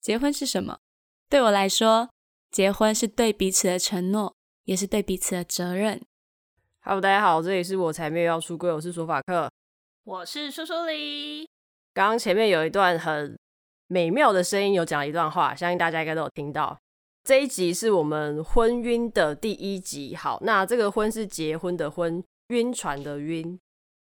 结婚是什么？对我来说，结婚是对彼此的承诺，也是对彼此的责任。Hello，大家好，这里是我才没有要出柜，我是说法克，我是苏苏梨。刚刚前面有一段很美妙的声音，有讲了一段话，相信大家应该都有听到。这一集是我们婚晕的第一集。好，那这个婚是结婚的婚，晕船的晕。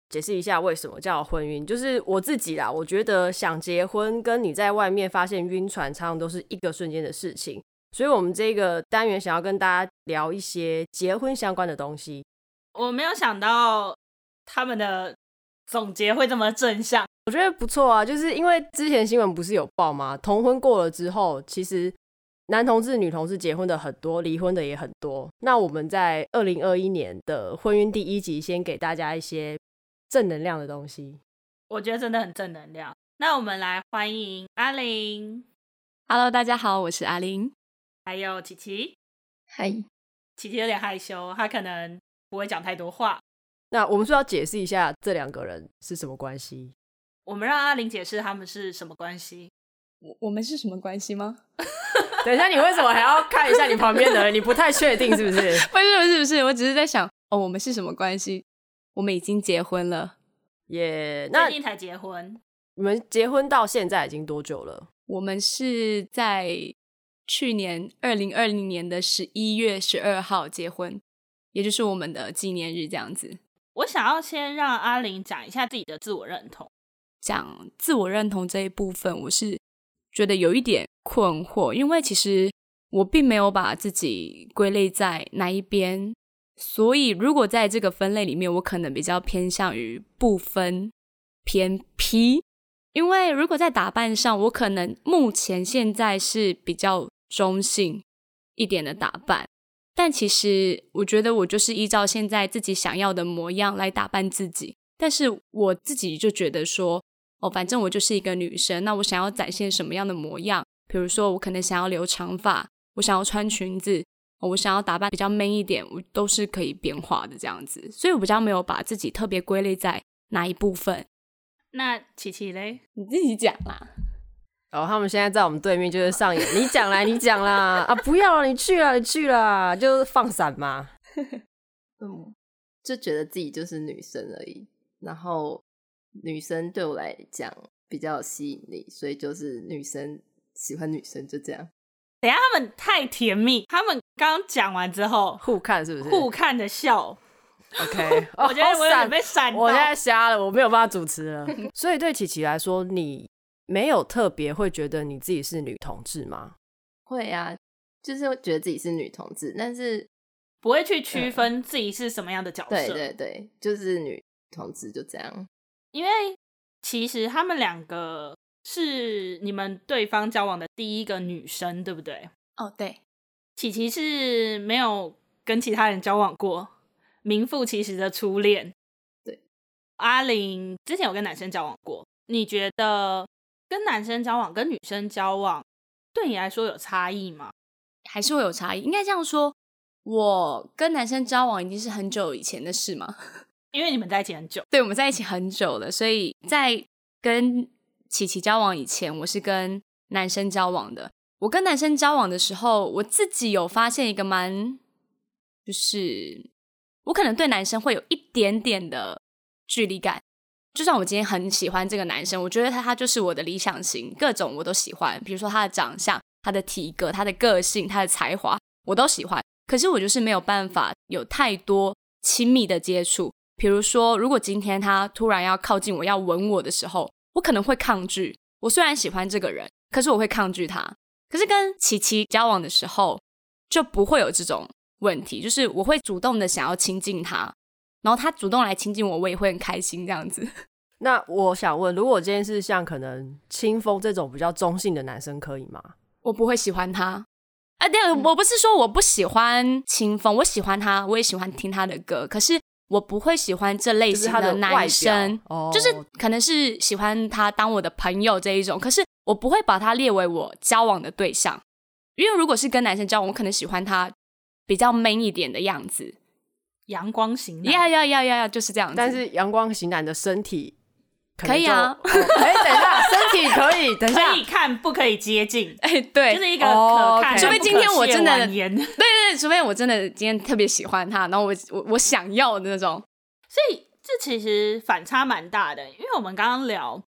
解释一下为什么叫婚晕，就是我自己啦。我觉得想结婚跟你在外面发现晕船，常常都是一个瞬间的事情。所以，我们这个单元想要跟大家聊一些结婚相关的东西。我没有想到他们的总结会这么正向，我觉得不错啊。就是因为之前新闻不是有报吗？同婚过了之后，其实男同志、女同志结婚的很多，离婚的也很多。那我们在二零二一年的婚姻第一集，先给大家一些。正能量的东西，我觉得真的很正能量。那我们来欢迎阿玲。Hello，大家好，我是阿玲。还有琪琪。嗨，琪琪有点害羞，她可能不会讲太多话。那我们是要解释一下这两个人是什么关系？我们让阿玲解释他们是什么关系。我我们是什么关系吗？等一下，你为什么还要看一下你旁边的人？你不太确定是不是？不是不是不是，我只是在想，哦，我们是什么关系？我们已经结婚了，耶！最近才结婚。你们结婚到现在已经多久了？我们是在去年二零二零年的十一月十二号结婚，也就是我们的纪念日这样子。我想要先让阿玲讲一下自己的自我认同。讲自我认同这一部分，我是觉得有一点困惑，因为其实我并没有把自己归类在哪一边。所以，如果在这个分类里面，我可能比较偏向于不分偏 P，因为如果在打扮上，我可能目前现在是比较中性一点的打扮，但其实我觉得我就是依照现在自己想要的模样来打扮自己。但是我自己就觉得说，哦，反正我就是一个女生，那我想要展现什么样的模样？比如说，我可能想要留长发，我想要穿裙子。我想要打扮比较 man 一点，我都是可以变化的这样子，所以我比较没有把自己特别归类在哪一部分。那琪琪嘞，你自己讲啦。然后、哦、他们现在在我们对面，就是上演。你讲啦，你讲啦，啊，不要了，你去了，你去啦，就放闪嘛。嗯，就觉得自己就是女生而已，然后女生对我来讲比较有吸引力，所以就是女生喜欢女生，就这样。等下，他们太甜蜜。他们刚讲完之后，互看是不是？互看的笑。OK，我觉得我有点被闪到。我现在瞎了，我没有办法主持了。所以对琪琪来说，你没有特别会觉得你自己是女同志吗？会啊，就是会觉得自己是女同志，但是不会去区分自己是什么样的角色。对对对，就是女同志就这样。因为其实他们两个。是你们对方交往的第一个女生，对不对？哦，对。琪琪是没有跟其他人交往过，名副其实的初恋。对。阿玲之前有跟男生交往过，你觉得跟男生交往跟女生交往对你来说有差异吗？还是会有差异？应该这样说，我跟男生交往已经是很久以前的事嘛，因为你们在一起很久。对，我们在一起很久了，所以在跟。琪琪交往以前，我是跟男生交往的。我跟男生交往的时候，我自己有发现一个蛮，就是我可能对男生会有一点点的距离感。就算我今天很喜欢这个男生，我觉得他他就是我的理想型，各种我都喜欢。比如说他的长相、他的体格、他的个性、他的才华，我都喜欢。可是我就是没有办法有太多亲密的接触。比如说，如果今天他突然要靠近我要吻我的时候。我可能会抗拒。我虽然喜欢这个人，可是我会抗拒他。可是跟琪琪交往的时候，就不会有这种问题。就是我会主动的想要亲近他，然后他主动来亲近我，我也会很开心这样子。那我想问，如果今天是像可能清风这种比较中性的男生，可以吗？我不会喜欢他。啊，对，我不是说我不喜欢清风，我喜欢他，我也喜欢听他的歌。可是。我不会喜欢这类型的男生，就是可能是喜欢他当我的朋友这一种，可是我不会把他列为我交往的对象，因为如果是跟男生交往，我可能喜欢他比较 man 一点的样子，阳光型男，呀呀呀呀呀，就是这样子。但是阳光型男的身体可可以啊。哎、哦，等一下，身体可以，等一下可以看，不可以接近。哎，对，就是一个可看，哦、除非今天我真的，对对对，除非我真的今天特别喜欢他，然后我我我想要的那种。所以这其实反差蛮大的，因为我们刚刚聊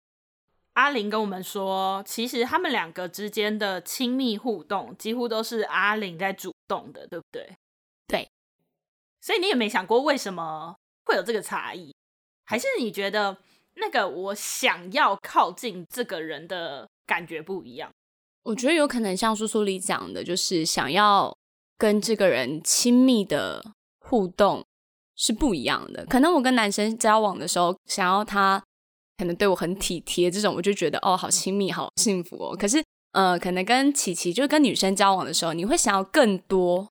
阿玲跟我们说，其实他们两个之间的亲密互动几乎都是阿玲在主动的，对不对？对。所以你也没想过为什么会有这个差异，还是你觉得那个我想要靠近这个人的感觉不一样？我觉得有可能像书书里讲的，就是想要跟这个人亲密的互动是不一样的。可能我跟男生交往的时候，想要他可能对我很体贴，这种我就觉得哦，好亲密，好幸福哦。可是呃，可能跟琪琪就是跟女生交往的时候，你会想要更多。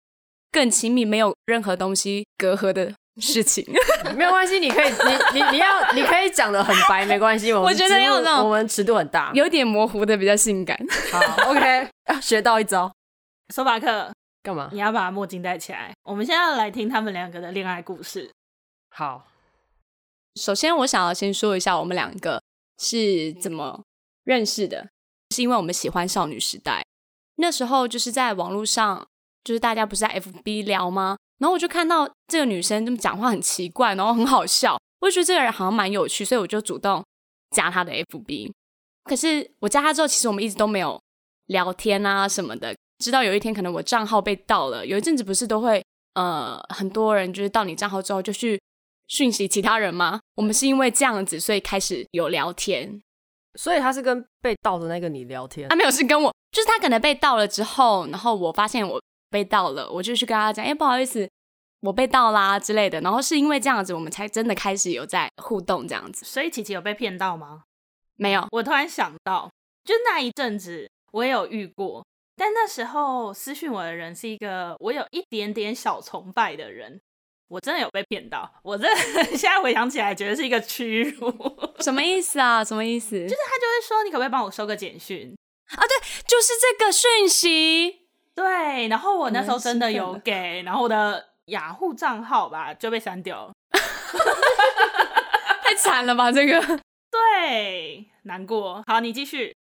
更亲密，没有任何东西隔阂的事情，没有关系，你可以，你你你要，你可以讲的很白，没关系。我觉得要那种我们尺度很大，有点模糊的比较性感。好，OK，学到一招。索法克，干嘛？你要把墨镜戴起来。我们现在要来听他们两个的恋爱故事。好，首先我想要先说一下我们两个是怎么认识的，是因为我们喜欢少女时代，那时候就是在网络上。就是大家不是在 FB 聊吗？然后我就看到这个女生这么讲话很奇怪，然后很好笑，我就觉得这个人好像蛮有趣，所以我就主动加她的 FB。可是我加她之后，其实我们一直都没有聊天啊什么的。直到有一天，可能我账号被盗了，有一阵子不是都会呃很多人就是盗你账号之后就去讯息其他人吗？我们是因为这样子，所以开始有聊天。所以他是跟被盗的那个你聊天？啊，没有，是跟我，就是他可能被盗了之后，然后我发现我。被盗了，我就去跟他讲，哎，不好意思，我被盗啦之类的。然后是因为这样子，我们才真的开始有在互动这样子。所以琪琪有被骗到吗？没有。我突然想到，就那一阵子我也有遇过，但那时候私讯我的人是一个我有一点点小崇拜的人，我真的有被骗到。我真的 现在回想起来，觉得是一个屈辱。什么意思啊？什么意思？就是他就会说，你可不可以帮我收个简讯啊？对，就是这个讯息。对，然后我那时候真的有给，然后我的雅虎账号吧就被删掉了，太惨了吧这个？对，难过。好，你继续。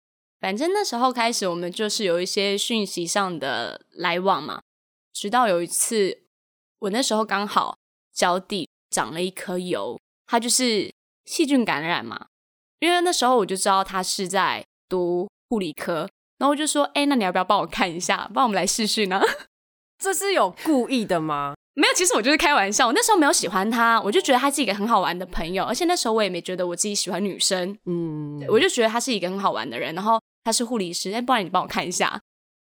反正那时候开始，我们就是有一些讯息上的来往嘛。直到有一次，我那时候刚好脚底长了一颗疣，它就是细菌感染嘛。因为那时候我就知道他是在读护理科。然后我就说，哎，那你要不要帮我看一下，帮我们来试试呢？这是有故意的吗？没有，其实我就是开玩笑。我那时候没有喜欢他，我就觉得他是一个很好玩的朋友，而且那时候我也没觉得我自己喜欢女生，嗯，我就觉得他是一个很好玩的人。然后他是护理师，哎，不然你帮我看一下。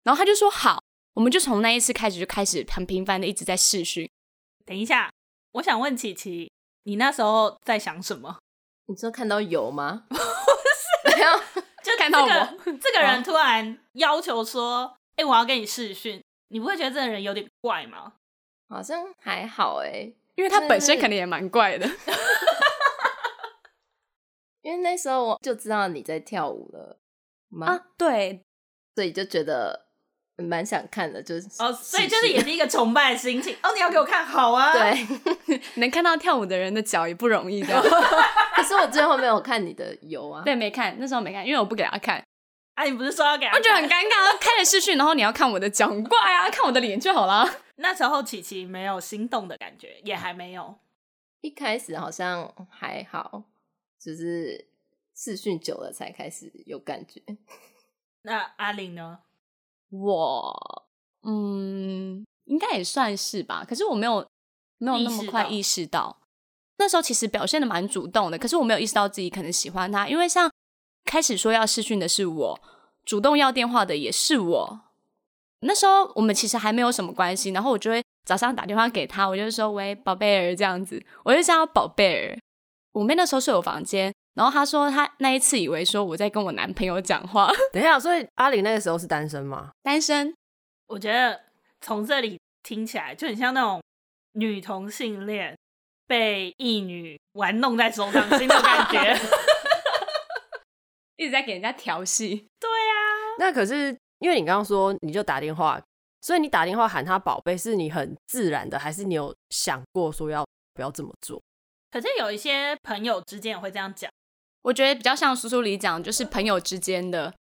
然后他就说好，我们就从那一次开始就开始很频繁的一直在试训。等一下，我想问琪琪，你那时候在想什么？你说看到有吗？不是，没有。就 看到我，这个人突然要求说：“哎、欸，我要跟你试训，你不会觉得这个人有点怪吗？”好像还好哎，因为他本身肯定也蛮怪的。因为那时候我就知道你在跳舞了吗？啊，对，所以就觉得。蛮想看的，就是哦，所以就是也是一个崇拜的心情哦。你要给我看好啊，对，能看到跳舞的人的脚也不容易的。可是我最后没有看你的油啊，对，没看，那时候没看，因为我不给他看。啊，你不是说要给他看？我觉得很尴尬，开了视讯，然后你要看我的脚，很怪啊，看我的脸就好了。那时候琪琪没有心动的感觉，也还没有。一开始好像还好，只是视讯久了才开始有感觉。那阿玲呢？我嗯，应该也算是吧。可是我没有没有那么快意识到，那时候其实表现的蛮主动的。可是我没有意识到自己可能喜欢他，因为像开始说要试训的是我，主动要电话的也是我。那时候我们其实还没有什么关系，然后我就会早上打电话给他，我就说喂，宝贝儿这样子，我就叫他宝贝儿。我妹那时候睡我房间。然后他说，他那一次以为说我在跟我男朋友讲话。等一下，所以阿玲那个时候是单身吗？单身。我觉得从这里听起来就很像那种女同性恋被异女玩弄在手掌心的感觉，一直在给人家调戏。对、啊。那可是因为你刚刚说你就打电话，所以你打电话喊他宝贝，是你很自然的，还是你有想过说要不要这么做？可是有一些朋友之间也会这样讲。我觉得比较像书书里讲，就是朋友之间的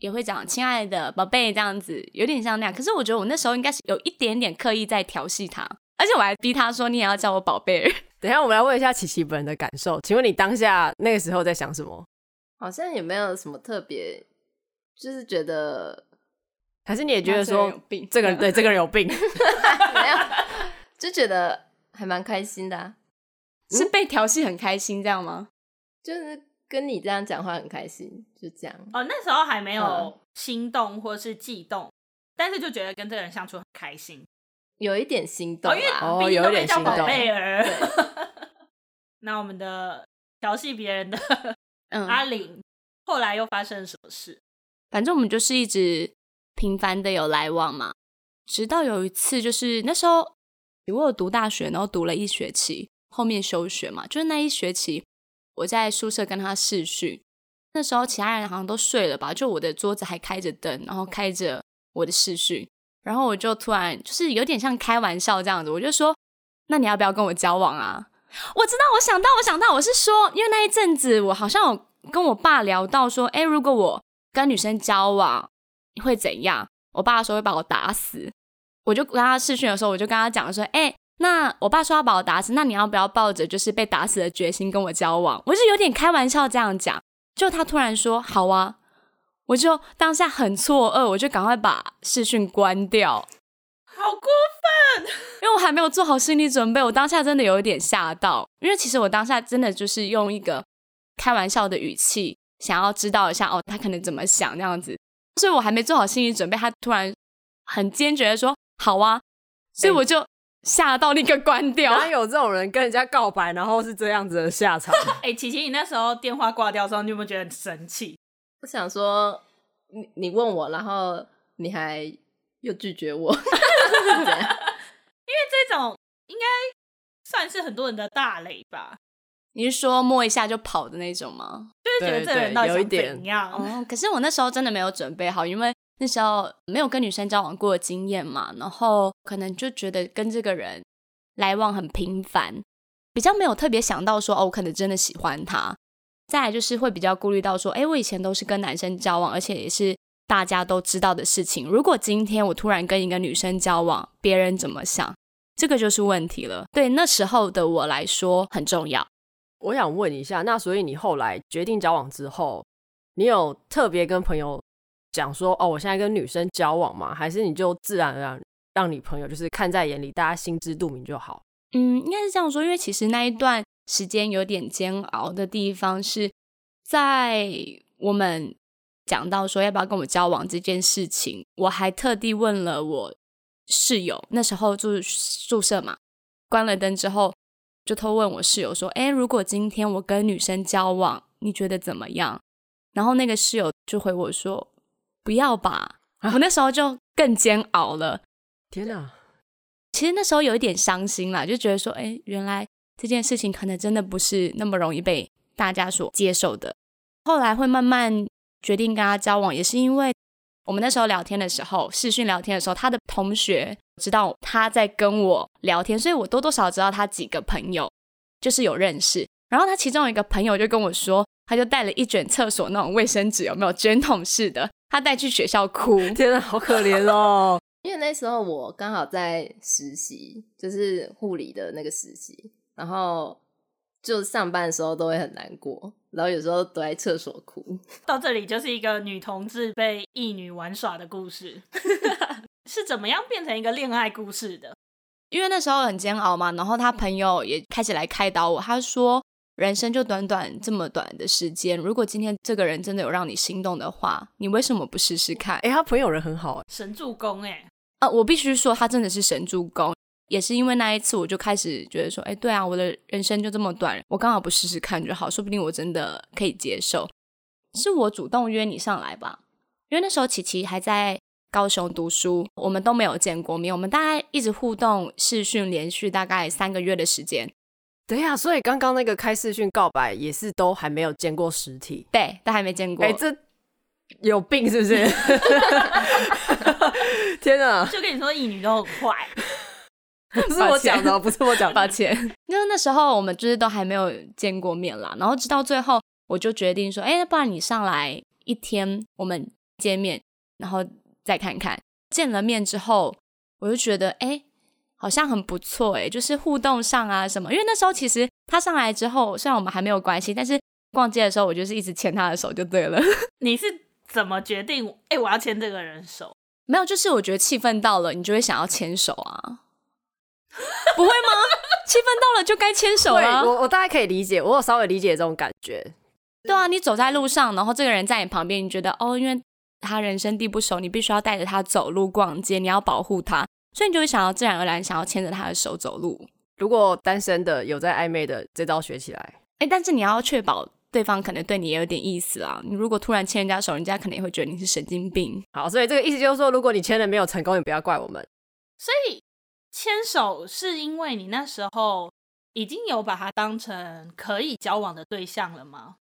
也会讲“亲爱的宝贝”这样子，有点像那样。可是我觉得我那时候应该是有一点点刻意在调戏他，而且我还逼他说：“你也要叫我宝贝。”等一下，我们来问一下琪琪本人的感受。请问你当下那个时候在想什么？好像也没有什么特别，就是觉得，还是你也觉得说有病？这个人对这个人有病？没有，就觉得还蛮开心的啊。是被调戏很开心这样吗？就是跟你这样讲话很开心，就这样。哦，那时候还没有心动或是悸动，嗯、但是就觉得跟这个人相处很开心，有一点心动啊。哦，因为哦，有一点心动。贝儿。那我们的调戏别人的 阿玲，后来又发生了什么事？反正我们就是一直频繁的有来往嘛，直到有一次，就是那时候我有读大学，然后读了一学期。后面休学嘛，就是那一学期，我在宿舍跟他视讯，那时候其他人好像都睡了吧，就我的桌子还开着灯，然后开着我的视讯，然后我就突然就是有点像开玩笑这样子，我就说：“那你要不要跟我交往啊？”我知道，我想到，我想到，我是说，因为那一阵子我好像有跟我爸聊到说：“诶，如果我跟女生交往会怎样？”我爸说会把我打死，我就跟他视讯的时候，我就跟他讲说：“诶。”那我爸说要把我打死，那你要不要抱着就是被打死的决心跟我交往？我是有点开玩笑这样讲，就他突然说好啊，我就当下很错愕，我就赶快把视讯关掉。好过分，因为我还没有做好心理准备，我当下真的有一点吓到，因为其实我当下真的就是用一个开玩笑的语气，想要知道一下哦，他可能怎么想这样子，所以我还没做好心理准备，他突然很坚决的说好啊，所以我就。吓到立刻关掉！哪有这种人跟人家告白，然后是这样子的下场？哎、欸，琪琪，你那时候电话挂掉的时候，你有没有觉得很生气？我想说，你你问我，然后你还又拒绝我，因为这种应该算是很多人的大雷吧？你是说摸一下就跑的那种吗？就是觉得这个人到底想怎样？哦，可是我那时候真的没有准备好，因为。那时候没有跟女生交往过的经验嘛，然后可能就觉得跟这个人来往很频繁，比较没有特别想到说哦，我可能真的喜欢他。再来就是会比较顾虑到说，哎，我以前都是跟男生交往，而且也是大家都知道的事情。如果今天我突然跟一个女生交往，别人怎么想？这个就是问题了。对那时候的我来说很重要。我想问一下，那所以你后来决定交往之后，你有特别跟朋友？讲说哦，我现在跟女生交往嘛，还是你就自然而然让你朋友就是看在眼里，大家心知肚明就好。嗯，应该是这样说，因为其实那一段时间有点煎熬的地方是在我们讲到说要不要跟我交往这件事情，我还特地问了我室友，那时候住宿舍嘛，关了灯之后就偷问我室友说：“诶，如果今天我跟女生交往，你觉得怎么样？”然后那个室友就回我说。不要吧！我那时候就更煎熬了。天哪！其实那时候有一点伤心啦，就觉得说，哎，原来这件事情可能真的不是那么容易被大家所接受的。后来会慢慢决定跟他交往，也是因为我们那时候聊天的时候，视讯聊天的时候，他的同学知道他在跟我聊天，所以我多多少少知道他几个朋友就是有认识。然后他其中一个朋友就跟我说，他就带了一卷厕所那种卫生纸，有没有卷筒式的？他带去学校哭，天啊，好可怜哦！因为那时候我刚好在实习，就是护理的那个实习，然后就上班的时候都会很难过，然后有时候躲在厕所哭。到这里就是一个女同志被异女玩耍的故事，是怎么样变成一个恋爱故事的？因为那时候很煎熬嘛，然后他朋友也开始来开导我，他说。人生就短短这么短的时间，如果今天这个人真的有让你心动的话，你为什么不试试看？哎，他朋友人很好，神助攻哎！啊，我必须说他真的是神助攻，也是因为那一次我就开始觉得说，哎，对啊，我的人生就这么短，我刚好不试试看就好，说不定我真的可以接受。是我主动约你上来吧，因为那时候琪琪还在高雄读书，我们都没有见过面，我们大概一直互动视讯，连续大概三个月的时间。对呀，所以刚刚那个开视讯告白也是都还没有见过实体，对，都还没见过。哎，这有病是不是？天哪！就跟你说，异女都很快，不是我讲的，不是我讲，抱歉。因为那时候我们就是都还没有见过面啦，然后直到最后我就决定说，哎，不然你上来一天，我们见面，然后再看看。见了面之后，我就觉得，哎，好像很不错，哎，就是互动上啊什么。因为那时候其实他上来之后，虽然我们还没有关系，但是逛街的时候，我就是一直牵他的手就对了。你是怎么决定？哎，我要牵这个人手？没有，就是我觉得气氛到了，你就会想要牵手啊。不会吗？气氛到了就该牵手了。我我大概可以理解，我有稍微理解这种感觉。对啊，你走在路上，然后这个人在你旁边，你觉得哦，因为他人生地不熟，你必须要带着他走路逛街，你要保护他，所以你就会想要自然而然想要牵着他的手走路。如果单身的有在暧昧的，这招学起来。哎，但是你要确保对方可能对你也有点意思啊。你如果突然牵人家手，人家可能也会觉得你是神经病。好，所以这个意思就是说，如果你牵了没有成功，也不要怪我们。所以。牵手是因为你那时候已经有把他当成可以交往的对象了吗？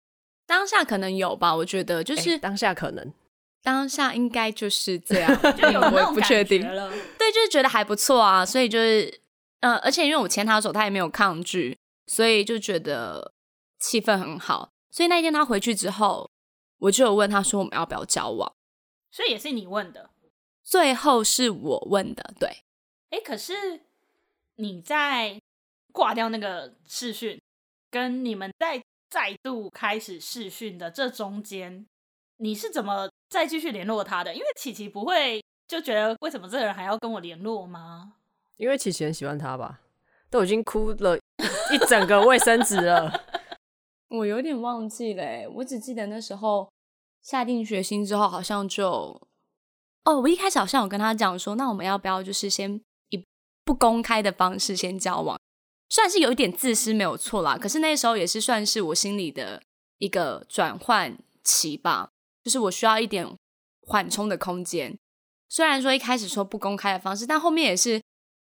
当下可能有吧，我觉得就是、欸、当下可能，当下应该就是这样，就有我也不确定了。对，就是觉得还不错啊，所以就是，呃，而且因为我牵他的手，他也没有抗拒，所以就觉得气氛很好。所以那一天他回去之后，我就有问他说我们要不要交往，所以也是你问的，最后是我问的，对。哎，可是你在挂掉那个视讯，跟你们在再度开始视讯的这中间，你是怎么再继续联络他的？因为琪琪不会就觉得为什么这个人还要跟我联络吗？因为琪琪很喜欢他吧，都已经哭了一整个卫生纸了。我有点忘记了，我只记得那时候下定决心之后，好像就哦，我一开始好像有跟他讲说，那我们要不要就是先以。不公开的方式先交往，算是有一点自私，没有错啦。可是那时候也是算是我心里的一个转换期吧，就是我需要一点缓冲的空间。虽然说一开始说不公开的方式，但后面也是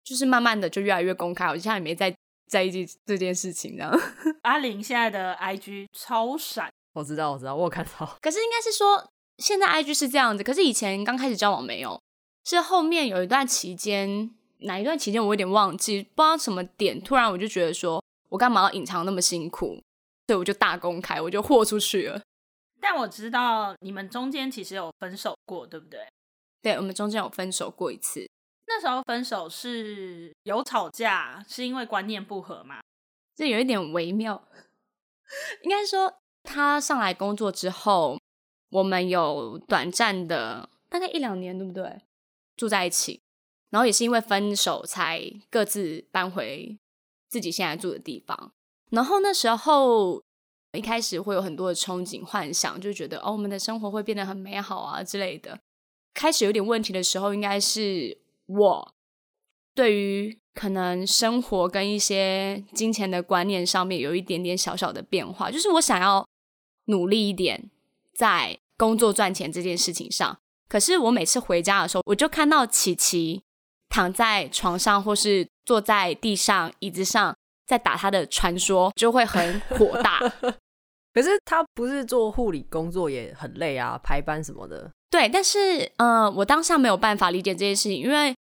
就是慢慢的就越来越公开。我现在也没在在意这这件事情，这样。阿玲现在的 IG 超闪，我知道，我知道，我有看到。可是应该是说现在 IG 是这样子，可是以前刚开始交往没有，是后面有一段期间。哪一段期间我有点忘记，不知道什么点，突然我就觉得说，我干嘛要隐藏那么辛苦？所以我就大公开，我就豁出去了。但我知道你们中间其实有分手过，对不对？对，我们中间有分手过一次。那时候分手是有吵架，是因为观念不合吗？这有一点微妙。应该说，他上来工作之后，我们有短暂的大概一两年，对不对？住在一起。然后也是因为分手，才各自搬回自己现在住的地方。然后那时候一开始会有很多的憧憬、幻想，就觉得哦，我们的生活会变得很美好啊之类的。开始有点问题的时候，应该是我对于可能生活跟一些金钱的观念上面有一点点小小的变化，就是我想要努力一点在工作赚钱这件事情上。可是我每次回家的时候，我就看到琪琪。躺在床上，或是坐在地上、椅子上，在打他的传说，就会很火大。可是他不是做护理工作也很累啊，排班什么的。对，但是，嗯、呃，我当下没有办法理解这件事情，因为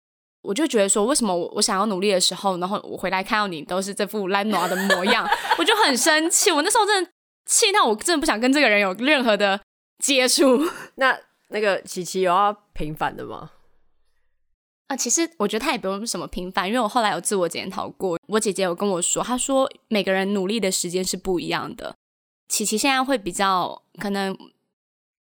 我就觉得说，为什么我我想要努力的时候，然后我回来看到你都是这副懒惰的模样，我就很生气。我那时候真的气到我真的不想跟这个人有任何的接触。那那个琪琪有要平反的吗？啊，其实我觉得他也不用什么平凡，因为我后来有自我检讨过。我姐姐有跟我说，她说每个人努力的时间是不一样的。琪琪现在会比较可能，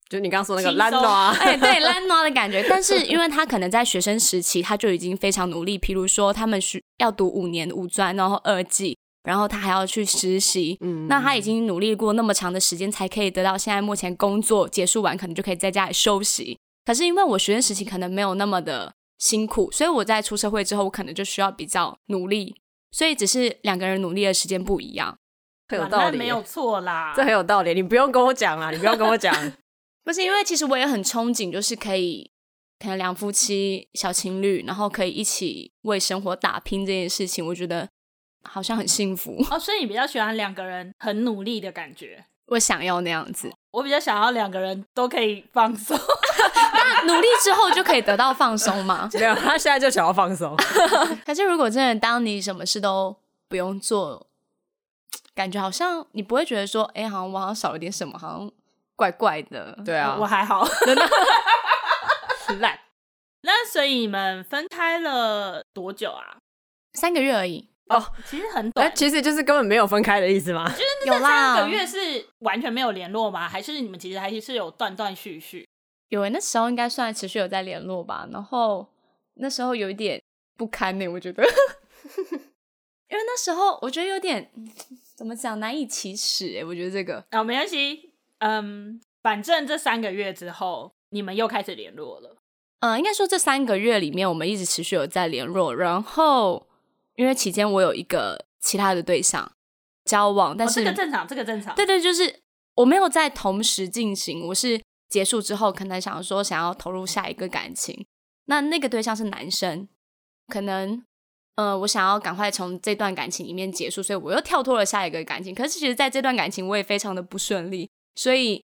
就你刚刚说那个懒惰，哎，对，懒惰的感觉。但是因为他可能在学生时期他就已经非常努力，譬如说他们需要读五年五专，然后二技，然后他还要去实习。嗯，那他已经努力过那么长的时间，才可以得到现在目前工作结束完，可能就可以在家里休息。可是因为我学生时期可能没有那么的。辛苦，所以我在出社会之后，我可能就需要比较努力，所以只是两个人努力的时间不一样，很有道理，没有错啦，这很有道理，你不用跟我讲啦，你不用跟我讲，不是因为其实我也很憧憬，就是可以可能两夫妻小情侣，然后可以一起为生活打拼这件事情，我觉得好像很幸福 哦，所以你比较喜欢两个人很努力的感觉。我想要那样子，我比较想要两个人都可以放松。那努力之后就可以得到放松吗？没有，他现在就想要放松。可是如果真的当你什么事都不用做，感觉好像你不会觉得说，哎、欸，好像我好像少了点什么，好像怪怪的。对啊，我还好，真的 烂。那所以你们分开了多久啊？三个月而已。哦，其实很短。其实就是根本没有分开的意思吗？就是那三个月是完全没有联络吗？还是你们其实还是有断断续续？有诶，那时候应该算持续有在联络吧。然后那时候有一点不堪呢，我觉得，因为那时候我觉得有点怎么讲难以启齿诶，我觉得这个哦，没关系，嗯，反正这三个月之后你们又开始联络了。嗯，应该说这三个月里面我们一直持续有在联络，然后。因为期间我有一个其他的对象交往，但是、哦、这个正常，这个正常。对对，就是我没有在同时进行，我是结束之后可能想说想要投入下一个感情。那那个对象是男生，可能呃我想要赶快从这段感情里面结束，所以我又跳脱了下一个感情。可是其实在这段感情我也非常的不顺利，所以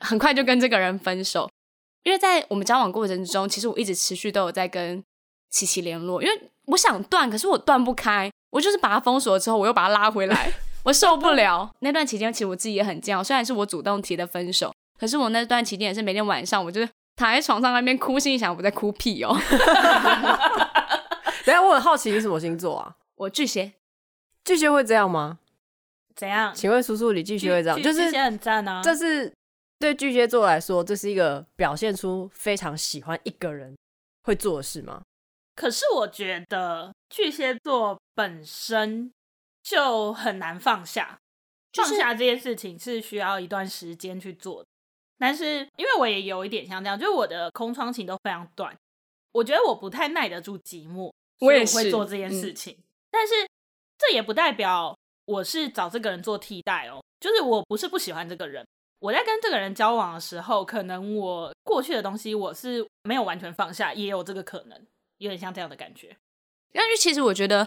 很快就跟这个人分手。因为在我们交往过程中，其实我一直持续都有在跟琪琪联络，因为。我想断，可是我断不开。我就是把他封锁了之后，我又把他拉回来，我受不了。那段期间，其实我自己也很煎熬。虽然是我主动提的分手，可是我那段期间也是每天晚上，我就是躺在床上那边哭，心里想我在哭屁哦。等下，我很好奇你什么星座啊？我巨蟹。巨蟹会这样吗？怎样？请问叔叔，你巨蟹会这样？就是巨蟹很赞啊。这是对巨蟹座来说，这是一个表现出非常喜欢一个人会做的事吗？可是我觉得巨蟹座本身就很难放下，放下这件事情是需要一段时间去做的。但是因为我也有一点像这样，就是我的空窗期都非常短，我觉得我不太耐得住寂寞，我也会做这件事情。但是这也不代表我是找这个人做替代哦，就是我不是不喜欢这个人，我在跟这个人交往的时候，可能我过去的东西我是没有完全放下，也有这个可能。有点像这样的感觉，但是其实我觉得，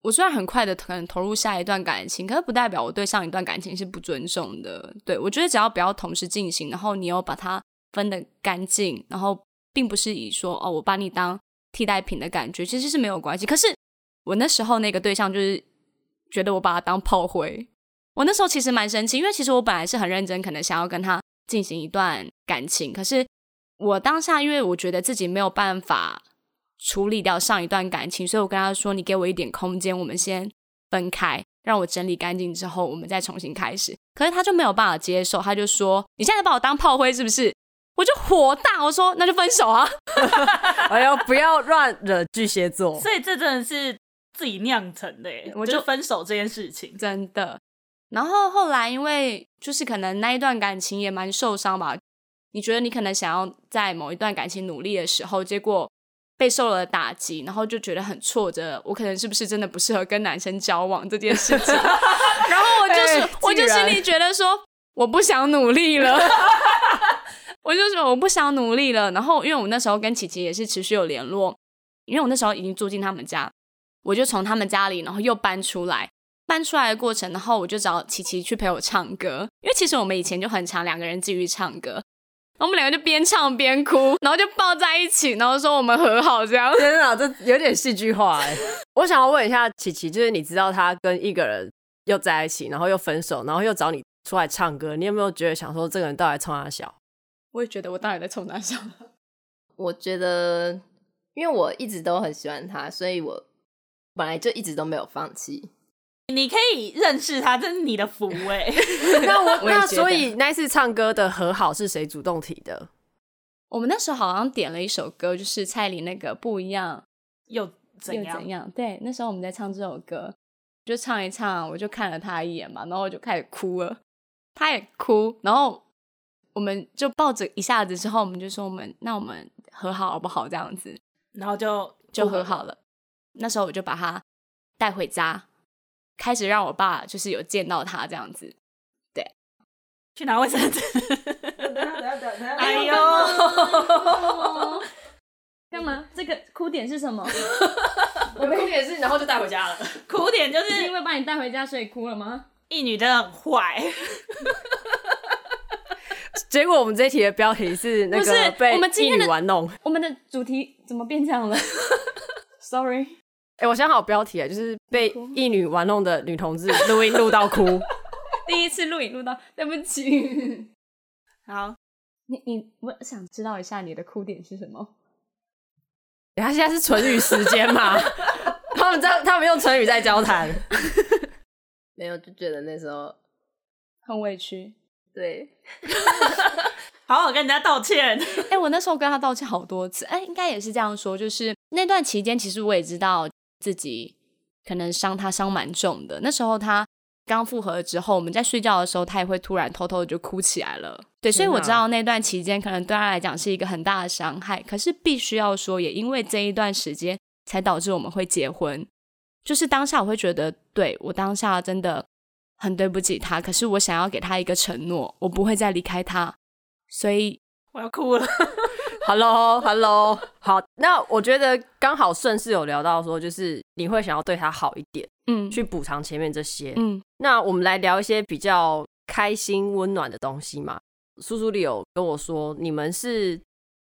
我虽然很快的可能投入下一段感情，可是不代表我对上一段感情是不尊重的。对，我觉得只要不要同时进行，然后你又把它分得干净，然后并不是以说哦，我把你当替代品的感觉，其实是没有关系。可是我那时候那个对象就是觉得我把他当炮灰，我那时候其实蛮生气，因为其实我本来是很认真，可能想要跟他进行一段感情，可是我当下因为我觉得自己没有办法。处理掉上一段感情，所以我跟他说：“你给我一点空间，我们先分开，让我整理干净之后，我们再重新开始。”可是他就没有办法接受，他就说：“你现在把我当炮灰是不是？”我就火大，我说：“那就分手啊！” 哎呦，不要乱惹巨蟹座。所以这真的是自己酿成的耶，我就分手这件事情真的。然后后来因为就是可能那一段感情也蛮受伤吧，你觉得你可能想要在某一段感情努力的时候，结果。被受了打击，然后就觉得很挫折。我可能是不是真的不适合跟男生交往这件事情？然后我就是，欸、我就心里 觉得说，我不想努力了。我就说我不想努力了。然后，因为我那时候跟琪琪也是持续有联络，因为我那时候已经住进他们家，我就从他们家里，然后又搬出来。搬出来的过程，然后我就找琪琪去陪我唱歌，因为其实我们以前就很常两个人继续唱歌。我们两个就边唱边哭，然后就抱在一起，然后说我们和好这样。天啊，这有点戏剧化哎！我想要问一下琪琪，就是你知道他跟一个人又在一起，然后又分手，然后又找你出来唱歌，你有没有觉得想说这个人到底冲他笑？我也觉得我到底在冲他笑。我觉得，因为我一直都很喜欢他，所以我本来就一直都没有放弃。你可以认识他，这是你的福哎。那我那所以那次唱歌的和好是谁主动提的？我们那时候好像点了一首歌，就是蔡琳那个不一样又怎样又怎样？对，那时候我们在唱这首歌，就唱一唱，我就看了他一眼嘛，然后我就开始哭了，他也哭，然后我们就抱着一下子之后，我们就说我们那我们和好好不好？这样子，然后就就和好了。那时候我就把他带回家。开始让我爸就是有见到他这样子，对，去拿卫生纸。哎呦，干嘛？这个哭点是什么？我的哭点是，然后就带回家了。哭点就是，是因为把你带回家，所以哭了吗？一女真的很坏。结果我们这一题的标题是那个被一女玩弄。我们的主题怎么变这样了？Sorry。哎、欸，我想好标题了，就是被异女玩弄的女同志 录音录到哭。第一次录影录到，对不起。好，你你，我想知道一下你的哭点是什么？他现在是唇语时间吗？他们在，他们用唇语在交谈。没有，就觉得那时候很委屈。对，好好跟人家道歉。哎、欸，我那时候跟他道歉好多次。哎、欸，应该也是这样说，就是那段期间，其实我也知道自己可能伤他伤蛮重的。那时候他刚复合了之后，我们在睡觉的时候，他也会突然偷偷的就哭起来了。对，所以我知道那段期间可能对他来讲是一个很大的伤害。可是必须要说，也因为这一段时间，才导致我们会结婚。就是当下我会觉得，对，我当下真的很对不起他，可是我想要给他一个承诺，我不会再离开他，所以我要哭了。Hello，Hello，好，那我觉得刚好顺势有聊到说，就是你会想要对他好一点，嗯，去补偿前面这些，嗯，那我们来聊一些比较开心温暖的东西嘛。叔叔里有跟我说，你们是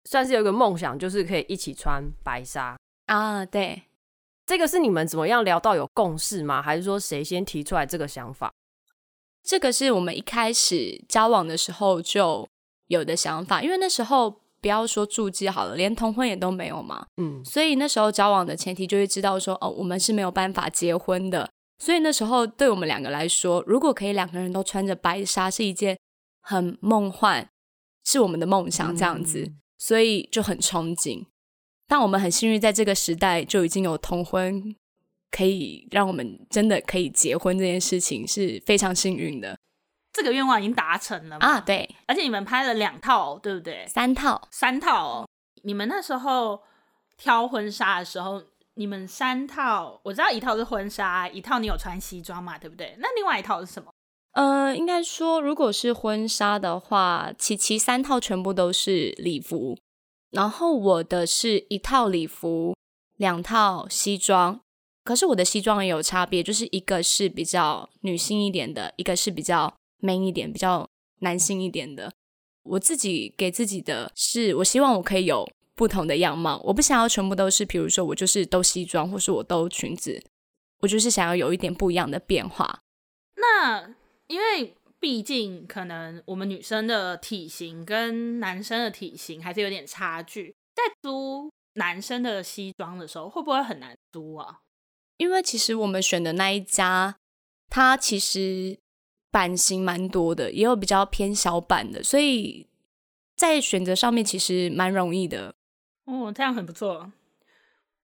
算是有一个梦想，就是可以一起穿白纱啊，对。这个是你们怎么样聊到有共识吗？还是说谁先提出来这个想法？这个是我们一开始交往的时候就有的想法，因为那时候不要说住记好了，连同婚也都没有嘛。嗯，所以那时候交往的前提就是知道说，哦，我们是没有办法结婚的。所以那时候对我们两个来说，如果可以两个人都穿着白纱，是一件很梦幻，是我们的梦想这样子，嗯，所以就很憧憬。但我们很幸运，在这个时代就已经有同婚，可以让我们真的可以结婚这件事情是非常幸运的。这个愿望已经达成了啊！对，而且你们拍了两套，对不对？三套，三套哦。你们那时候挑婚纱的时候，你们三套，我知道一套是婚纱，一套你有穿西装嘛，对不对？那另外一套是什么？呃，应该说，如果是婚纱的话，其其三套全部都是礼服。然后我的是一套礼服，两套西装，可是我的西装也有差别，就是一个是比较女性一点的，一个是比较 man 一点、比较男性一点的。我自己给自己的是，我希望我可以有不同的样貌，我不想要全部都是，比如说我就是都西装，或是我都裙子，我就是想要有一点不一样的变化。那因为。毕竟，可能我们女生的体型跟男生的体型还是有点差距。在租男生的西装的时候，会不会很难租啊？因为其实我们选的那一家，它其实版型蛮多的，也有比较偏小版的，所以在选择上面其实蛮容易的。哦，这样很不错。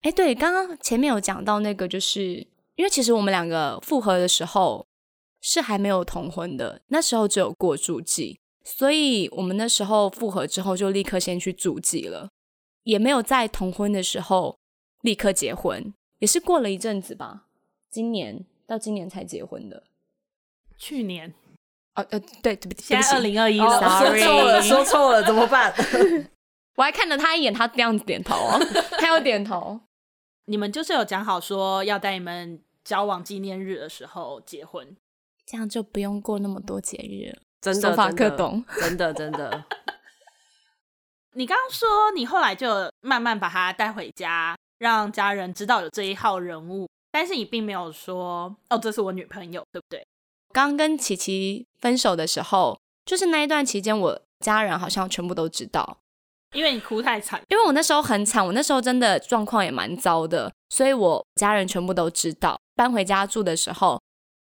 哎，对，刚刚前面有讲到那个，就是因为其实我们两个复合的时候。是还没有同婚的，那时候只有过住记，所以我们那时候复合之后就立刻先去住记了，也没有在同婚的时候立刻结婚，也是过了一阵子吧，今年到今年才结婚的，去年，哦呃对，对不起，现在二零二一了，哦，sorry，说错了，说错了，怎么办？我还看了他一眼，他这样子点头哦，他要点头，你们就是有讲好说要在你们交往纪念日的时候结婚。这样就不用过那么多节日了，真的，手法克懂，真的。真的。真的。你刚刚说你后来就慢慢把他带回家，让家人知道有这一号人物，但是你并没有说哦，这是我女朋友，对不对？刚跟琪琪分手的时候，就是那一段期间，我家人好像全部都知道，因为你哭太惨，因为我那时候很惨，我那时候真的状况也蛮糟的，所以我家人全部都知道。搬回家住的时候。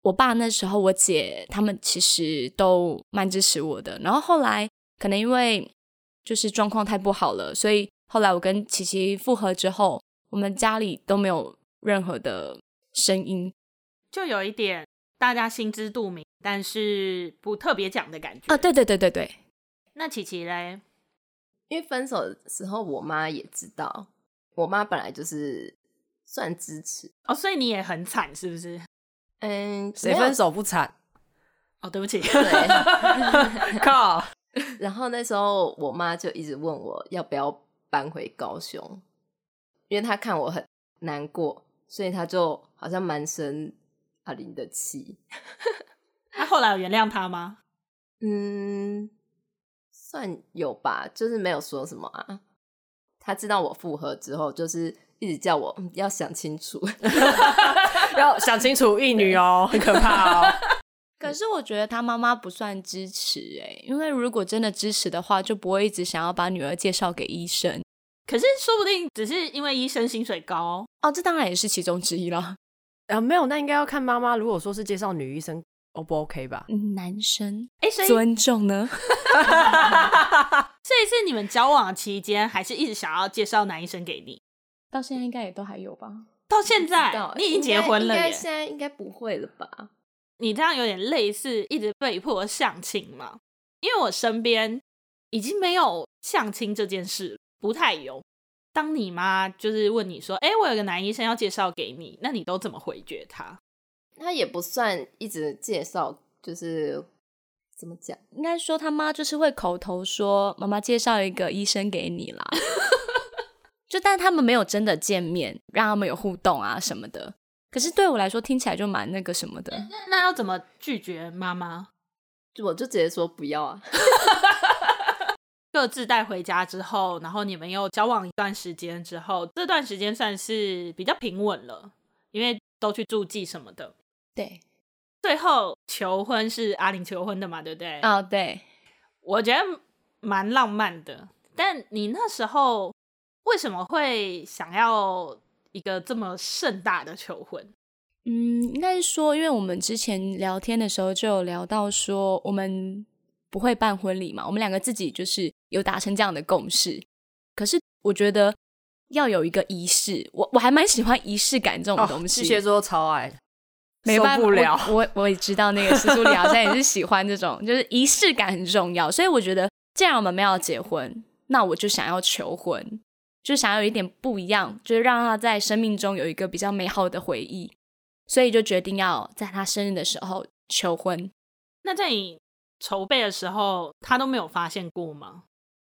我爸那时候，我姐他们其实都蛮支持我的。然后后来可能因为就是状况太不好了，所以后来我跟琪琪复合之后，我们家里都没有任何的声音，就有一点大家心知肚明，但是不特别讲的感觉。啊，对对对对对。那琪琪嘞？因为分手的时候，我妈也知道，我妈本来就是算支持哦，所以你也很惨，是不是？嗯，谁分手不惨？哦，对不起，对，靠。然后那时候我妈就一直问我要不要搬回高雄，因为他看我很难过，所以他就好像蛮生阿玲的气。她后来有原谅他吗？嗯，算有吧，就是没有说什么啊。他知道我复合之后，就是一直叫我要想清楚，要想清楚一女哦，很可怕哦。可是我觉得他妈妈不算支持哎，因为如果真的支持的话，就不会一直想要把女儿介绍给医生。可是说不定只是因为医生薪水高哦，这当然也是其中之一了。啊，没有，那应该要看妈妈。如果说是介绍女医生，O 不 OK 吧？男生哎，所以尊重呢？所以是你们交往期间，还是一直想要介绍男医生给你？到现在应该也都还有吧？到现在你已经结婚了耶，现在应该不会了吧？你这样有点类似一直被迫相亲嘛？因为我身边已经没有相亲这件事，不太有。当你妈就是问你说：“哎、欸，我有个男医生要介绍给你，那你都怎么回绝他？”他也不算一直介绍，就是怎么讲？应该说他妈就是会口头说：“妈妈介绍一个医生给你啦。”就但他们没有真的见面，让他们有互动啊什么的。可是对我来说，听起来就蛮那个什么的。那那要怎么拒绝妈妈？就我就直接说不要啊。各自带回家之后，然后你们又交往一段时间之后，这段时间算是比较平稳了，因为都去住记什么的。对，最后求婚是阿玲求婚的嘛，对不对？啊、oh，对，我觉得蛮浪漫的。但你那时候为什么会想要？一个这么盛大的求婚，嗯，应该是说，因为我们之前聊天的时候就有聊到说，我们不会办婚礼嘛，我们两个自己就是有达成这样的共识。可是我觉得要有一个仪式，我我还蛮喜欢仪式感这种东西。巨蟹座超爱，没办不了。我我，我也知道那个施朱莉好像也是喜欢这种，就是仪式感很重要。所以我觉得，既然我们没有要结婚，那我就想要求婚。就想要有一点不一样，就是让他在生命中有一个比较美好的回忆，所以就决定要在他生日的时候求婚。那在你筹备的时候，他都没有发现过吗？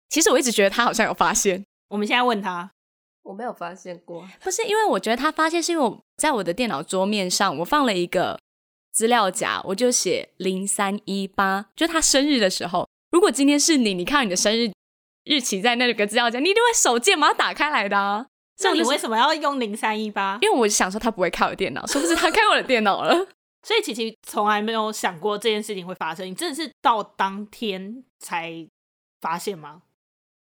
其实我一直觉得他好像有发现。我们现在问他，我没有发现过。不是因为我觉得他发现，是因为我在我的电脑桌面上我放了一个资料夹，我就写零三一八，就他生日的时候。如果今天是你，你看到你的生日。日期在那个资料夹，你一定会手贱把它打开来的啊！那你为什么要用零三一八？因为我想说他不会开我电脑，是不是他开我的电脑了？所以琪琪从来没有想过这件事情会发生，你真的是到当天才发现吗？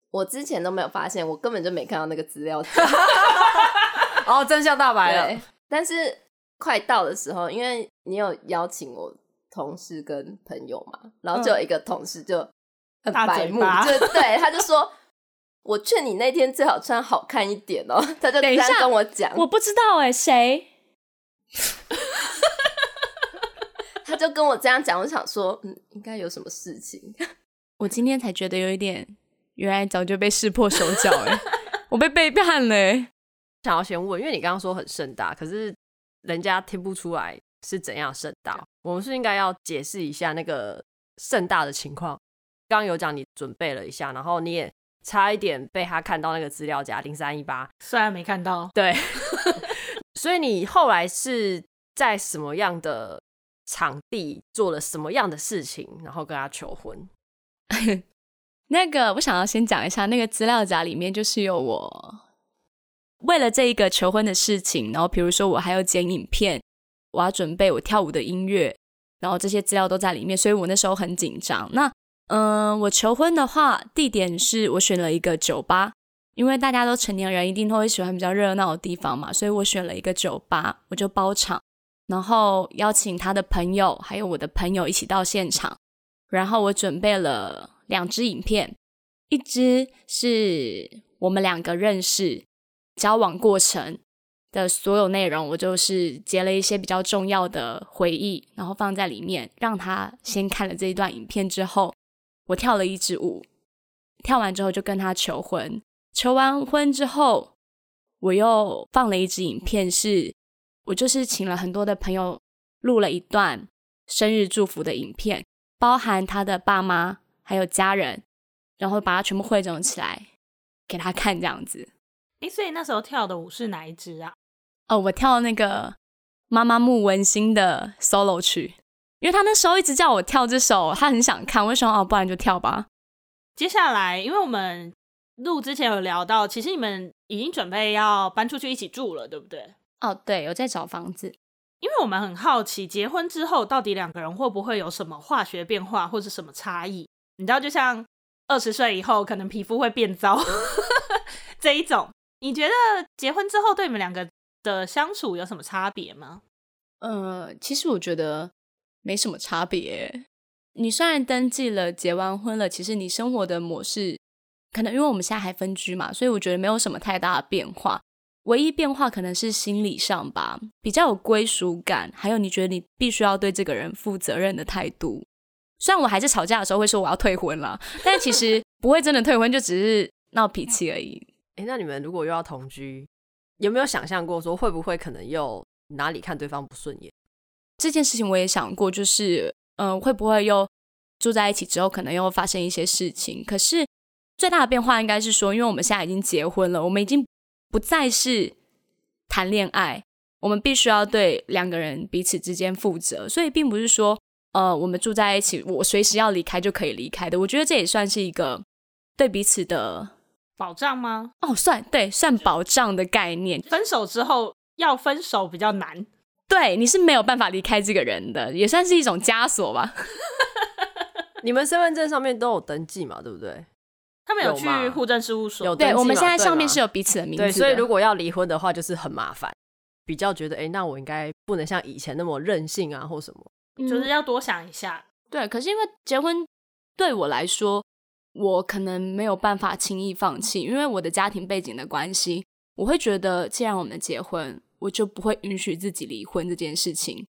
我之前都没有发现，我根本就没看到那个资料。哦，真相大白了。但是快到的时候，因为你有邀请我同事跟朋友嘛，然后就有一个同事就。很白目，就对，他就说：“我劝你那天最好穿好看一点哦。”他就这样跟我讲，我不知道哎，谁？他就跟我这样讲，我想说，嗯，应该有什么事情。我今天才觉得有一点，原来早就被识破手脚了，我被背叛了。想要先问，因为你刚刚说很盛大，可是人家听不出来是怎样盛大，我们是应该要解释一下那个盛大的情况。刚刚有讲你准备了一下，然后你也差一点被他看到那个资料夹零三一八，虽然没看到，对，所以你后来是在什么样的场地做了什么样的事情，然后跟他求婚？那个我想要先讲一下，那个资料夹里面就是有我为了这一个求婚的事情，然后比如说我还要剪影片，我要准备我跳舞的音乐，然后这些资料都在里面，所以我那时候很紧张。那嗯，我求婚的话，地点是我选了一个酒吧，因为大家都成年人，一定都会喜欢比较热闹的地方嘛，所以我选了一个酒吧，我就包场，然后邀请他的朋友还有我的朋友一起到现场，然后我准备了两支影片，一支是我们两个认识、交往过程的所有内容，我就是截了一些比较重要的回忆，然后放在里面，让他先看了这一段影片之后。我跳了一支舞，跳完之后就跟他求婚。求完婚之后，我又放了一支影片是，我就是请了很多的朋友录了一段生日祝福的影片，包含他的爸妈还有家人，然后把它全部汇总起来给他看，这样子。诶，所以那时候跳的舞是哪一支啊？哦，我跳那个妈妈木文心的 solo 曲。因为他那时候一直叫我跳这首，他很想看，我就说哦，不然就跳吧。接下来，因为我们录之前有聊到，其实你们已经准备要搬出去一起住了，对不对？哦，对，有在找房子。因为我们很好奇，结婚之后到底两个人会不会有什么化学变化，或者什么差异？你知道，就像二十岁以后可能皮肤会变糟 这一种，你觉得结婚之后对你们两个的相处有什么差别吗？呃，其实我觉得没什么差别。你虽然登记了，结完婚了，其实你生活的模式可能因为我们现在还分居嘛，所以我觉得没有什么太大的变化。唯一变化可能是心理上吧，比较有归属感，还有你觉得你必须要对这个人负责任的态度。虽然我还是吵架的时候会说我要退婚了，但其实 不会真的退婚，就只是闹脾气而已。诶，那你们如果又要同居，有没有想象过说会不会可能又哪里看对方不顺眼？这件事情我也想过，就是嗯、呃，会不会又住在一起之后，可能又发生一些事情？可是最大的变化应该是说，因为我们现在已经结婚了，我们已经。不再是谈恋爱，我们必须要对两个人彼此之间负责，所以并不是说，呃，我们住在一起，我随时要离开就可以离开的。我觉得这也算是一个对彼此的保障吗？哦，算，对，算保障的概念。分手之后要分手比较难，对，你是没有办法离开这个人的，也算是一种枷锁吧。你们身份证上面都有登记嘛？对不对？他们有去户政事务所，有对，我们现在上面是有彼此的名字的，对，所以如果要离婚的话，就是很麻烦，比较觉得，哎，那我应该不能像以前那么任性啊，或什么，就是要多想一下。对，可是因为结婚对我来说，我可能没有办法轻易放弃，因为我的家庭背景的关系，我会觉得，既然我们结婚，我就不会允许自己离婚这件事情。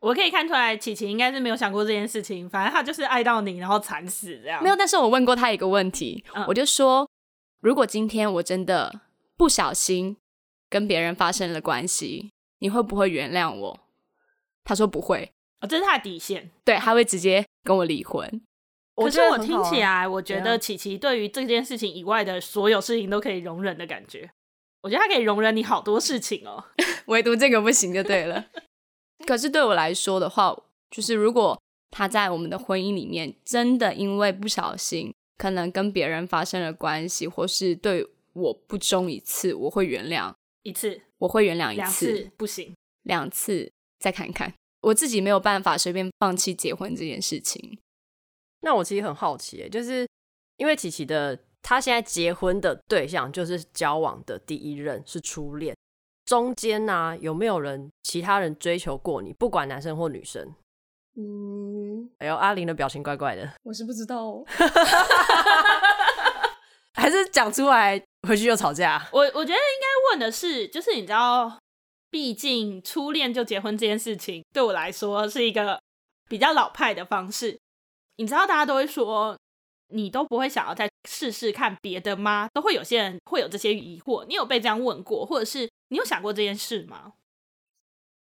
我可以看出来，琪琪应该是没有想过这件事情。反正他就是爱到你，然后惨死这样。没有，但是我问过他一个问题，嗯、我就说，如果今天我真的不小心跟别人发生了关系，你会不会原谅我？他说不会。哦，这是他的底线。对，他会直接跟我离婚。可是我听起来，我觉得琪琪对于这件事情以外的所有事情都可以容忍的感觉。我觉得他可以容忍你好多事情哦，唯独这个不行就对了。可是对我来说的话，就是如果他在我们的婚姻里面真的因为不小心，可能跟别人发生了关系，或是对我不忠一次，我会原谅一次，我会原谅一次，两次不行，两次再看看。我自己没有办法随便放弃结婚这件事情。那我其实很好奇，就是因为琪琪的他现在结婚的对象就是交往的第一任是初恋。中间呢、啊，有没有人其他人追求过你？不管男生或女生。嗯，哎呦，阿玲的表情怪怪的。我是不知道哦，还是讲出来回去又吵架。我我觉得应该问的是，就是你知道，毕竟初恋就结婚这件事情，对我来说是一个比较老派的方式。你知道，大家都会说。你都不会想要再试试看别的吗？都会有些人会有这些疑惑。你有被这样问过，或者是你有想过这件事吗？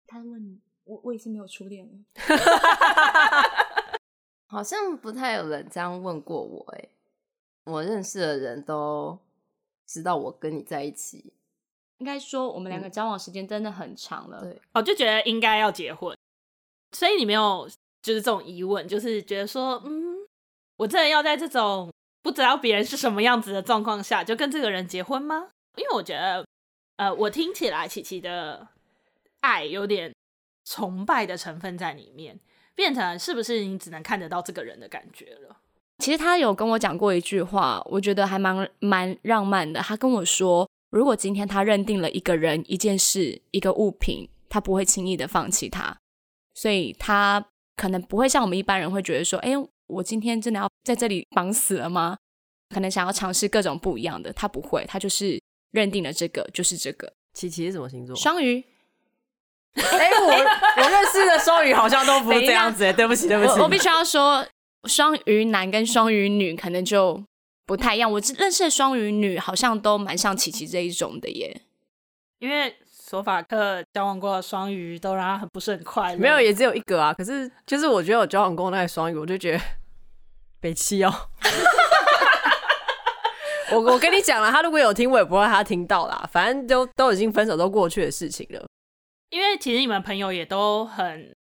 他问你，我我已经没有初恋了，好像不太有人这样问过我。哎，我认识的人都知道我跟你在一起，应该说我们两个交往时间真的很长了。嗯、对，哦，就觉得应该要结婚，所以你没有就是这种疑问，就是觉得说，嗯。我真的要在这种不知道别人是什么样子的状况下就跟这个人结婚吗？因为我觉得，呃，我听起来琪琪的爱有点崇拜的成分在里面，变成是不是你只能看得到这个人的感觉了？其实他有跟我讲过一句话，我觉得还蛮蛮浪漫的。他跟我说，如果今天他认定了一个人、一件事、一个物品，他不会轻易的放弃他，所以他可能不会像我们一般人会觉得说，哎。我今天真的要在这里绑死了吗？可能想要尝试各种不一样的，他不会，他就是认定了这个就是这个。琪琪是什么星座？双鱼。哎、欸，我我认识的双鱼好像都不是这样子。对不起，对不起，我，我必须要说，双鱼男跟双鱼女可能就不太一样。我认识的双鱼女好像都蛮像琪琪这一种的耶，因为。索法克交往过的双鱼都让他很不是很快乐，没有，也只有一个啊。可是就是我觉得我交往过那个双鱼，我就觉得 北七哦。我我跟你讲了，他如果有听，我也不会让他听到啦。反正都都已经分手，都过去的事情了。因为其实你们朋友也都很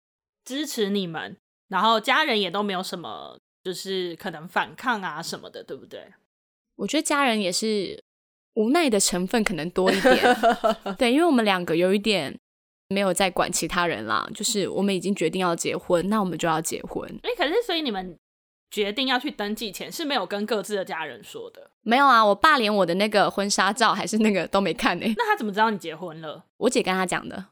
支持你们，然后家人也都没有什么就是可能反抗啊什么的，对不对？我觉得家人也是无奈的成分可能多一点，对，因为我们两个有一点没有在管其他人啦，就是我们已经决定要结婚，那我们就要结婚。哎，可是所以你们决定要去登记前是没有跟各自的家人说的？没有啊，我爸连我的那个婚纱照还是那个都没看呢。那他怎么知道你结婚了？我姐跟他讲的。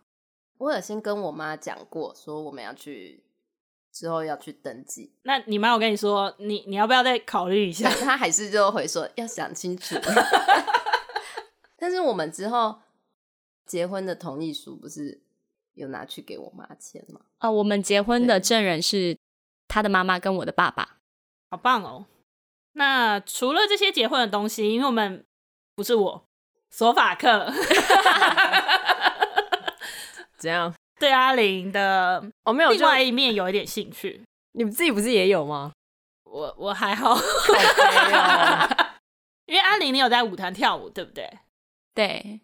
我有先跟我妈讲过，说我们要去。之后要去登记，那你妈我跟你说，你你要不要再考虑一下？她还是就会说要想清楚。但是我们之后结婚的同意书不是有拿去给我妈签吗？啊、哦，我们结婚的证人是他的妈妈跟我的爸爸，好棒哦。那除了这些结婚的东西，因为我们不是我索法克 怎样？对阿玲的哦，没有另外一面有一点兴趣。你们自己不是也有吗？我我还好，因为阿玲你有在舞团跳舞，对不对？对，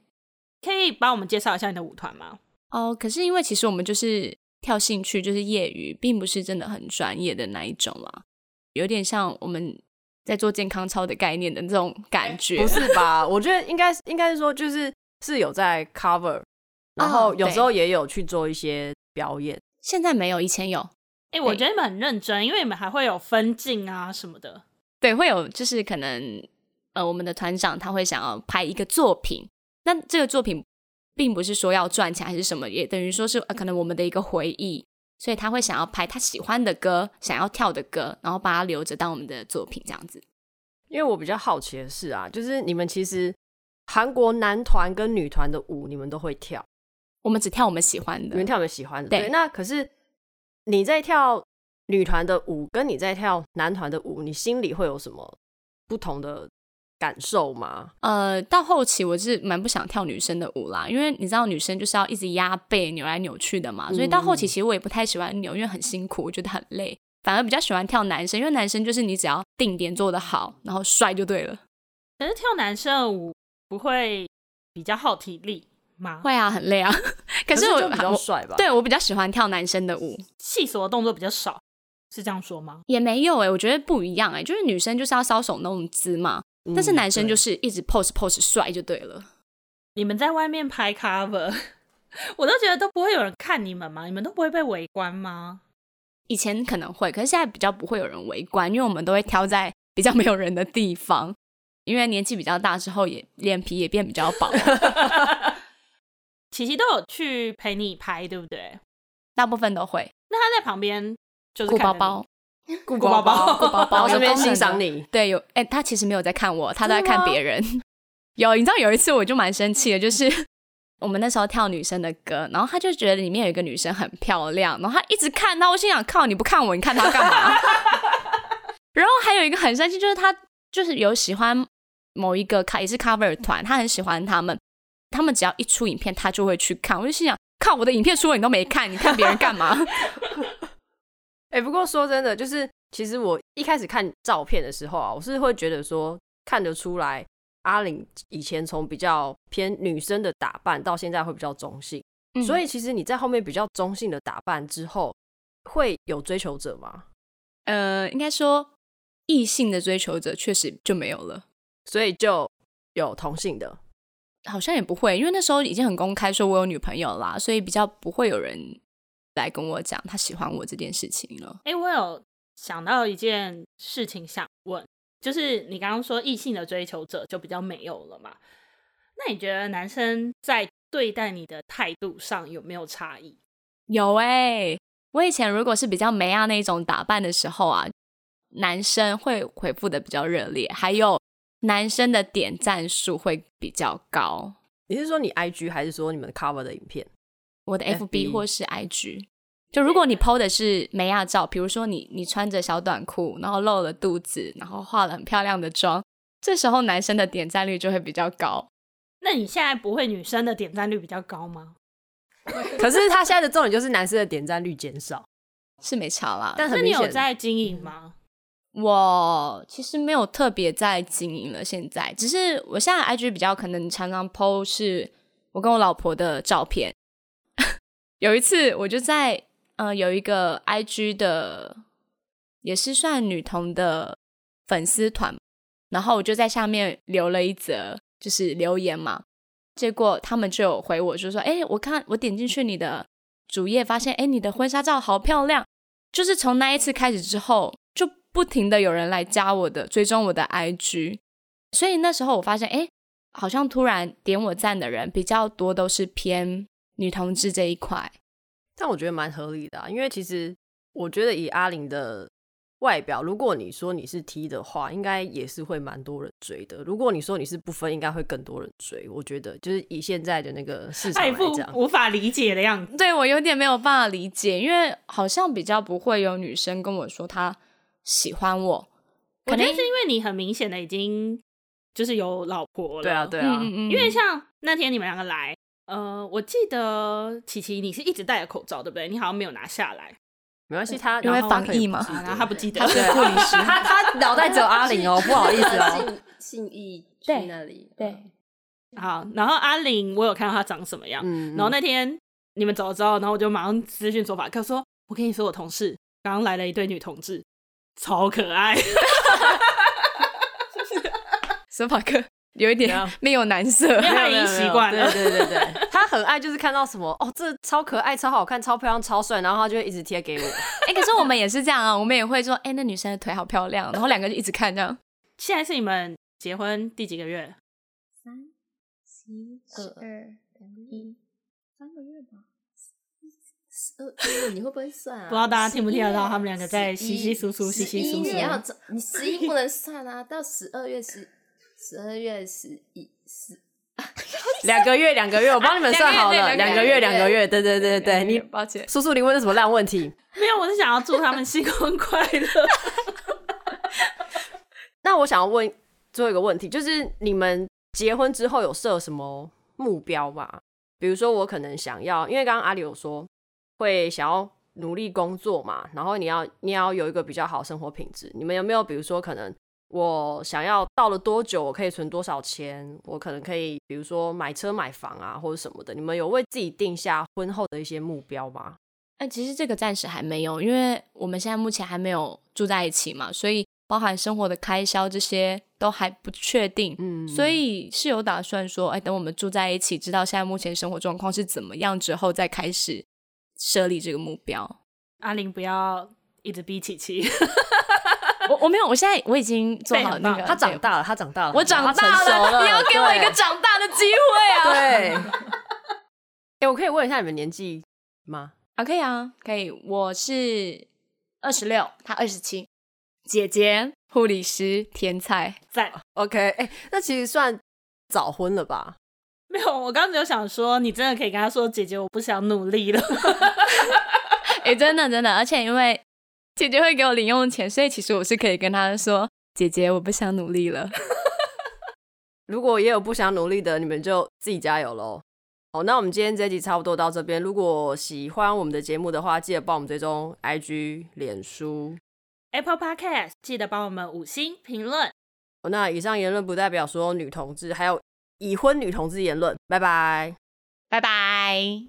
可以帮我们介绍一下你的舞团吗？哦，可是因为其实我们就是跳兴趣，就是业余，并不是真的很专业的那一种啦，有点像我们在做健康操的概念的那种感觉，不是吧？我觉得应该是应该是说，就是是有在 cover。然后有时候也有去做一些表演，现在没有，以前有。哎、欸，我觉得你们很认真，因为你们还会有分镜啊什么的。对，会有，就是可能呃，我们的团长他会想要拍一个作品，那这个作品并不是说要赚钱还是什么，也等于说是、呃、可能我们的一个回忆，所以他会想要拍他喜欢的歌，想要跳的歌，然后把它留着当我们的作品这样子。因为我比较好奇的是啊，就是你们其实韩国男团跟女团的舞，你们都会跳。我们只跳我们喜欢的，你们跳我们喜欢的。对，对，那可是你在跳女团的舞，跟你在跳男团的舞，你心里会有什么不同的感受吗？呃，到后期我是蛮不想跳女生的舞啦，因为你知道女生就是要一直压背、扭来扭去的嘛，所以到后期其实我也不太喜欢扭，因为很辛苦，我觉得很累，反而比较喜欢跳男生，因为男生就是你只要定点做得好，然后帅就对了。可是跳男生的舞不会比较耗体力吗？会啊，很累啊。可是我是比较帅吧？对，我比较喜欢跳男生的舞，细琐的动作比较少，是这样说吗？也没有哎、欸，我觉得不一样哎、欸，就是女生就是要搔首弄姿嘛，嗯、但是男生就是一直 pose pose 帅就对了。你们在外面拍 cover，我都觉得都不会有人看你们吗？你们都不会被围观吗？以前可能会，可是现在比较不会有人围观，因为我们都会挑在比较没有人的地方，因为年纪比较大之后也脸皮也变比较薄。琪琪都有去陪你拍，对不对？大部分都会。那他在旁边就是顾包包，顾包包，顾包包，顺便欣赏你。对，有哎、欸，他其实没有在看我，他都在看别人。有，你知道有一次我就蛮生气的，就是我们那时候跳女生的歌，然后他就觉得里面有一个女生很漂亮，然后他一直看，她我心想，靠，你不看我，你看他干嘛？然后还有一个很生气，就是他就是有喜欢某一个卡也是 cover 团，他很喜欢他们。他们只要一出影片，他就会去看。我就心想，靠，我的影片出了你都没看，你看别人干嘛？哎、欸，不过说真的，就是其实我一开始看照片的时候啊，我是会觉得说看得出来阿玲以前从比较偏女生的打扮，到现在会比较中性。嗯、所以其实你在后面比较中性的打扮之后，会有追求者吗？呃，应该说异性的追求者确实就没有了，所以就有同性的。好像也不会，因为那时候已经很公开说我有女朋友啦，所以比较不会有人来跟我讲他喜欢我这件事情了。哎、欸，我有想到一件事情想问，就是你刚刚说异性的追求者就比较没有了嘛？那你觉得男生在对待你的态度上有没有差异？有哎、欸，我以前如果是比较美亚那种打扮的时候啊，男生会回复的比较热烈，还有。男生的点赞数会比较高。你是说你 IG 还是说你们 cover 的影片？我的 FB 或是 IG。就如果你 PO 的是美亚照，比如说你你穿着小短裤，然后露了肚子，然后化了很漂亮的妆，这时候男生的点赞率就会比较高。那你现在不会女生的点赞率比较高吗？可是他现在的重点就是男生的点赞率减少，是没差啦。但是你有在经营吗？我其实没有特别在经营了，现在只是我现在 IG 比较可能常常 PO 是我跟我老婆的照片。有一次我就在呃有一个 IG 的也是算女同的粉丝团，然后我就在下面留了一则就是留言嘛，结果他们就有回我，就说：“哎，我看我点进去你的主页，发现哎你的婚纱照好漂亮。”就是从那一次开始之后，就不停的有人来加我的追踪我的 IG，所以那时候我发现，哎，好像突然点我赞的人比较多，都是偏女同志这一块。但我觉得蛮合理的啊，因为其实我觉得以阿玲的外表，如果你说你是 T 的话，应该也是会蛮多人追的。如果你说你是不分，应该会更多人追。我觉得就是以现在的那个市场来讲，无法理解的样子。对，我有点没有办法理解，因为好像比较不会有女生跟我说她喜欢我。可能是因为你很明显的已经就是有老婆了。对啊，对啊。嗯嗯嗯，因为像那天你们两个来。呃，我记得琪琪你是一直戴着口罩，对不对？你好像没有拿下来。没关系，他因为防疫嘛，然后他不记得。他是护理师，他他脑袋只有阿玲哦，不好意思哦。信义 去那里，对。好，然后阿玲，我有看到她长什么样。嗯。然后那天你们走了之后，然后我就马上私讯说法克说：“我跟你说，我同事刚刚来了一对女同志，超可爱。”说法克。有一点没有男色，因为他已经习惯了。对对对对，他很爱，就是看到什么哦，这超可爱、超好看、超漂亮、超帅，然后他就会一直贴给我。哎、欸，可是我们也是这样啊，我们也会说，哎、欸，那女生的腿好漂亮，然后两个就一直看这样。现在是你们结婚第几个月？三、七、二、一，三个月吧。十二，你会不会算啊？不知道大家听不听得到，他们两个在稀稀疏疏、稀稀疏疏。你要你十一不能算啊，到十二月十。十二月十一十，两个月，两个月，我帮你们算好了，两个月，两个月，对对对对，你抱歉，叔叔，你问的什么烂问题？没有，我是想要祝他们新婚快乐。那我想要问最后一个问题，就是你们结婚之后有设什么目标吗？比如说，我可能想要，因为刚刚阿里有说会想要努力工作嘛，然后你要你要有一个比较好生活品质，你们有没有比如说可能？我想要到了多久，我可以存多少钱？我可能可以，比如说买车买房啊，或者什么的。你们有为自己定下婚后的一些目标吗？哎，其实这个暂时还没有，因为我们现在目前还没有住在一起嘛，所以包含生活的开销这些都还不确定。嗯，所以是有打算说，哎，等我们住在一起，知道现在目前生活状况是怎么样之后，再开始设立这个目标。阿玲，不要一直逼琪琪。我我没有，我现在我已经做好那个。他长大了，他长大了，我长大了，了你要给我一个长大的机会啊！对。哎、欸，我可以问一下你们年纪吗？啊，可以啊，可以。我是二十六，他二十七。姐姐，护理师，天才，在。OK，哎、欸，那其实算早婚了吧？没有，我刚刚只有想说，你真的可以跟他说，姐姐，我不想努力了。哎、欸，真的真的，而且因为。姐姐会给我零用钱，所以其实我是可以跟她说：“姐姐，我不想努力了。”如果也有不想努力的，你们就自己加油喽。好，那我们今天这集差不多到这边。如果喜欢我们的节目的话，记得帮我们追踪 IG、脸书、Apple Podcast，记得帮我们五星评论。那以上言论不代表所有女同志，还有已婚女同志言论。拜拜，拜拜，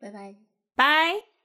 拜拜，拜。